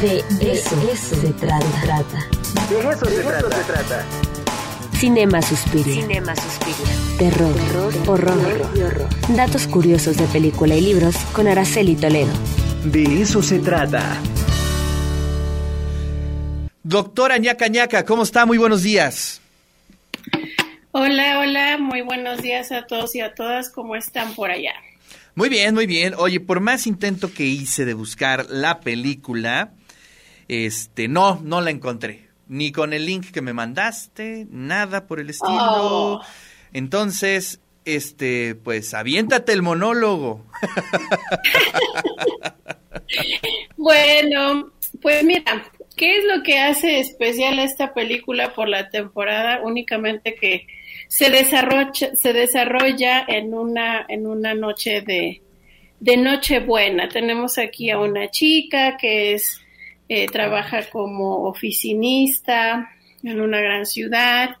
De eso, se trata. De eso, se, trata. Cinema Suspiria. Cinema Suspiria. Terror, horror, horror, Datos curiosos de película y libros con Araceli Toledo. De eso se trata. Doctora ñaca ñaca, ¿cómo está? Muy buenos días. Hola, hola, muy buenos días a todos y a todas, ¿cómo están por allá? Muy bien, muy bien. Oye, por más intento que hice de buscar la película, este, no, no la encontré. Ni con el link que me mandaste, nada por el estilo. Oh. Entonces, este, pues aviéntate el monólogo. Bueno, pues mira, ¿qué es lo que hace especial esta película por la temporada? Únicamente que se desarrolla, se desarrolla en una, en una noche de, de Nochebuena. Tenemos aquí a una chica que es, eh, trabaja como oficinista en una gran ciudad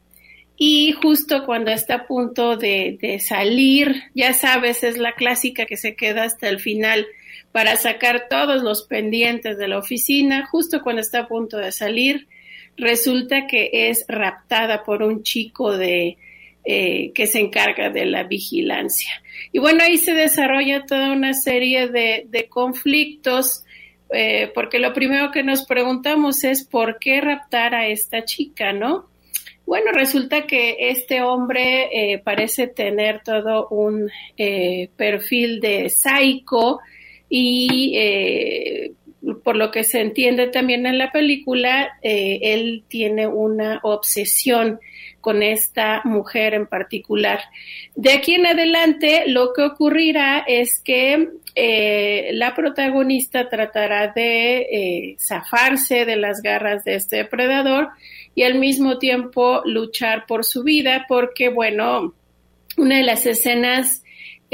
y justo cuando está a punto de, salir, ya sabes, es la clásica que se queda hasta el final para sacar todos los pendientes de la oficina, justo cuando está a punto de salir, resulta que es raptada por un chico de eh, que se encarga de la vigilancia. Y bueno, ahí se desarrolla toda una serie de, de conflictos, eh, porque lo primero que nos preguntamos es por qué raptar a esta chica, ¿no? Bueno, resulta que este hombre eh, parece tener todo un eh, perfil de psycho y por lo que se entiende también en la película, eh, él tiene una obsesión con esta mujer en particular. De aquí en adelante, lo que ocurrirá es que eh, la protagonista tratará de eh, zafarse de las garras de este depredador y al mismo tiempo luchar por su vida, porque, bueno, una de las escenas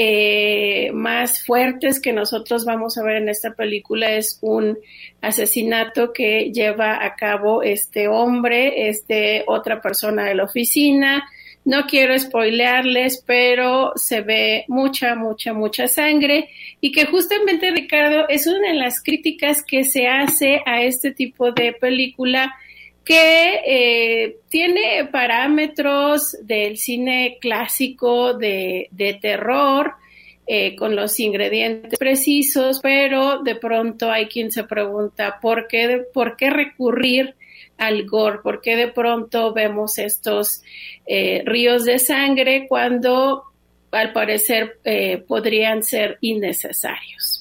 eh, más fuertes que nosotros vamos a ver en esta película es un asesinato que lleva a cabo este hombre, este otra persona de la oficina. No quiero spoilearles, pero se ve mucha, mucha, mucha sangre y que justamente Ricardo es una de las críticas que se hace a este tipo de película que eh, tiene parámetros del cine clásico de, de terror, eh, con los ingredientes precisos, pero de pronto hay quien se pregunta por qué, por qué recurrir al gore, por qué de pronto vemos estos eh, ríos de sangre cuando al parecer eh, podrían ser innecesarios.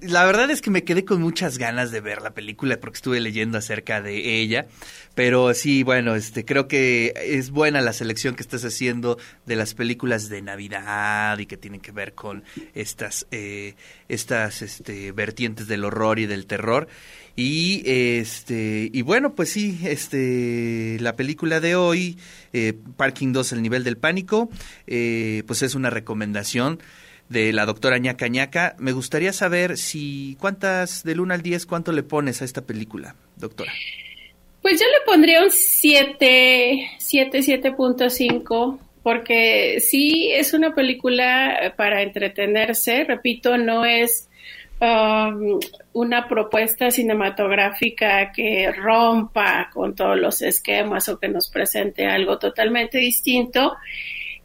La verdad es que me quedé con muchas ganas de ver la película porque estuve leyendo acerca de ella, pero sí, bueno, este creo que es buena la selección que estás haciendo de las películas de Navidad y que tienen que ver con estas eh, estas este vertientes del horror y del terror. Y este y bueno, pues sí, este la película de hoy eh, Parking 2 el nivel del pánico, eh, pues es una recomendación de la doctora ñaca ñaca. Me gustaría saber si cuántas del 1 al 10 cuánto le pones a esta película, doctora. Pues yo le pondría un 7, 7, 7.5 porque sí es una película para entretenerse, repito, no es um, una propuesta cinematográfica que rompa con todos los esquemas o que nos presente algo totalmente distinto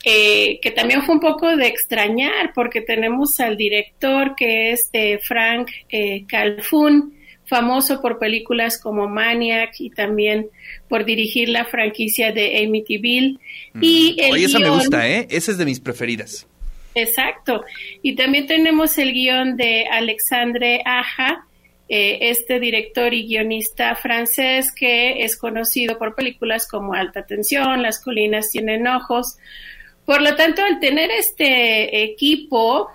eh, que también fue un poco de extrañar porque tenemos al director que es de Frank eh, Calfun, famoso por películas como Maniac y también por dirigir la franquicia de Amityville. Y el Oye, esa me gusta, ¿eh? Esa es de mis preferidas. Exacto. Y también tenemos el guion de Alexandre Aja, eh, este director y guionista francés que es conocido por películas como Alta Tensión, Las colinas tienen ojos. Por lo tanto, al tener este equipo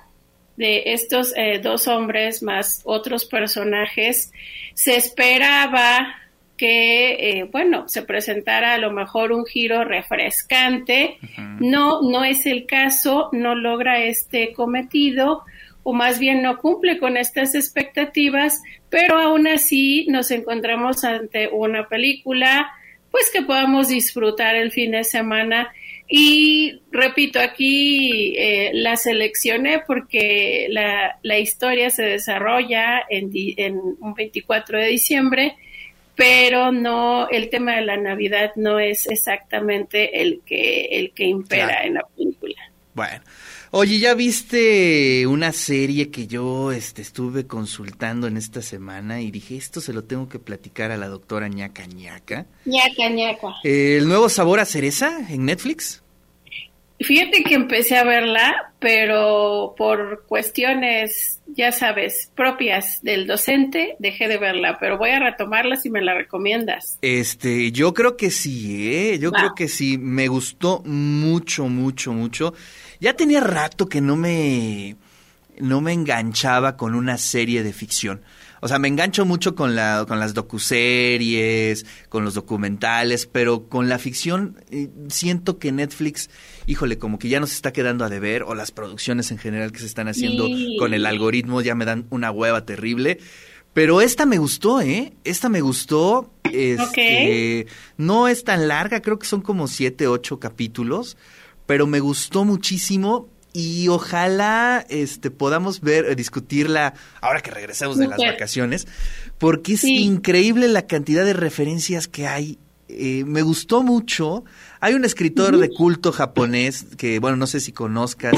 de estos eh, dos hombres más otros personajes, se esperaba que, eh, bueno, se presentara a lo mejor un giro refrescante. No, no es el caso, no logra este cometido o más bien no cumple con estas expectativas, pero aún así nos encontramos ante una película pues que podamos disfrutar el fin de semana Y repito, aquí eh, la seleccioné porque la, la, historia se desarrolla en, en un 24 de diciembre, pero no, el tema de la Navidad no es exactamente el que, el que impera Claro. en la película. Bueno. Oye, ¿ya viste una serie que yo este, estuve consultando en esta semana y dije, esto se lo tengo que platicar a la doctora ñaca ñaca? ñaca, ñaca. El nuevo sabor a cereza en Netflix. Fíjate que empecé a verla, pero por cuestiones, ya sabes, propias del docente, dejé de verla, pero voy a retomarla si me la recomiendas. Este, yo creo que sí, ¿eh? Yo Va. creo que sí. Me gustó mucho, mucho, mucho. Ya tenía rato que no me, no me enganchaba con una serie de ficción. O sea, me engancho mucho con, la, con las docuseries, con los documentales, pero con la ficción eh, siento que Netflix, híjole, como que ya nos está quedando a deber, o las producciones en general que se están haciendo Sí. con el algoritmo ya me dan una hueva terrible. Pero esta me gustó, ¿eh? Esta me gustó. Este, No es tan larga, creo que son como siete, ocho capítulos, pero me gustó muchísimo y ojalá este, podamos ver, eh, discutirla ahora que regresemos de las vacaciones, porque es Sí. increíble la cantidad de referencias que hay. Eh, me gustó mucho. Hay un escritor de culto japonés que, bueno, no sé si conozcas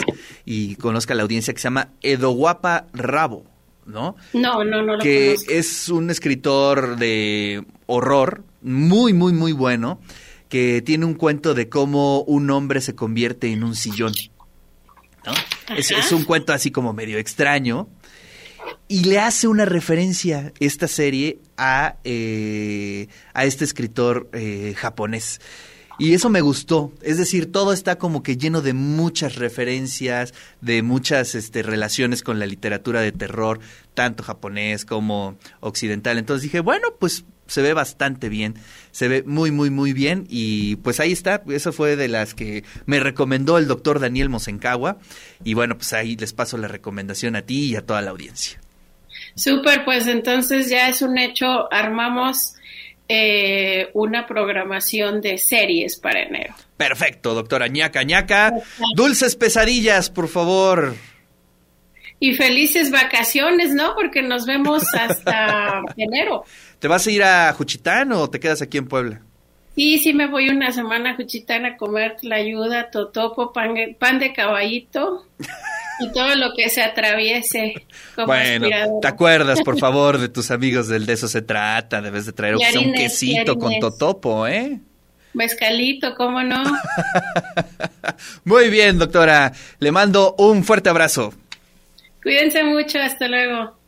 y conozca la audiencia que se llama Edowapa Rabo, ¿no? No, no, no lo que conozco. es un escritor de horror muy, muy, muy bueno, que tiene un cuento de cómo un hombre se convierte en un sillón. ¿No? Es, un cuento así como medio extraño. Y le hace una referencia esta serie a, eh, a este escritor eh, japonés. Y eso me gustó. Es decir, todo está como que lleno de muchas referencias, de muchas este, relaciones con la literatura de terror, tanto japonés como occidental. Entonces dije, bueno, pues se ve bastante bien. Se ve muy, muy, muy bien. Y pues ahí está. Eso fue de las que me recomendó el doctor Daniel Mosencagua. Y bueno, pues ahí les paso la recomendación a ti y a toda la audiencia. Súper, pues entonces ya es un hecho, armamos eh, una programación de series para enero. Perfecto, doctora ñaca ñaca. Dulces pesadillas, por favor. Y felices vacaciones, ¿no? Porque nos vemos hasta enero. ¿Te vas a ir a Juchitán o te quedas aquí en Puebla? Sí, sí me voy una semana a Juchitán a comer tlayuda, totopo, pan, pan de caballito y todo lo que se atraviese como bueno, aspiradora. ¿te acuerdas, por favor, de tus amigos del De eso se trata? Debes de traer un quesito con totopo, ¿eh? Mezcalito, ¿cómo no? Muy bien, doctora. Le mando un fuerte abrazo. Cuídense mucho, hasta luego.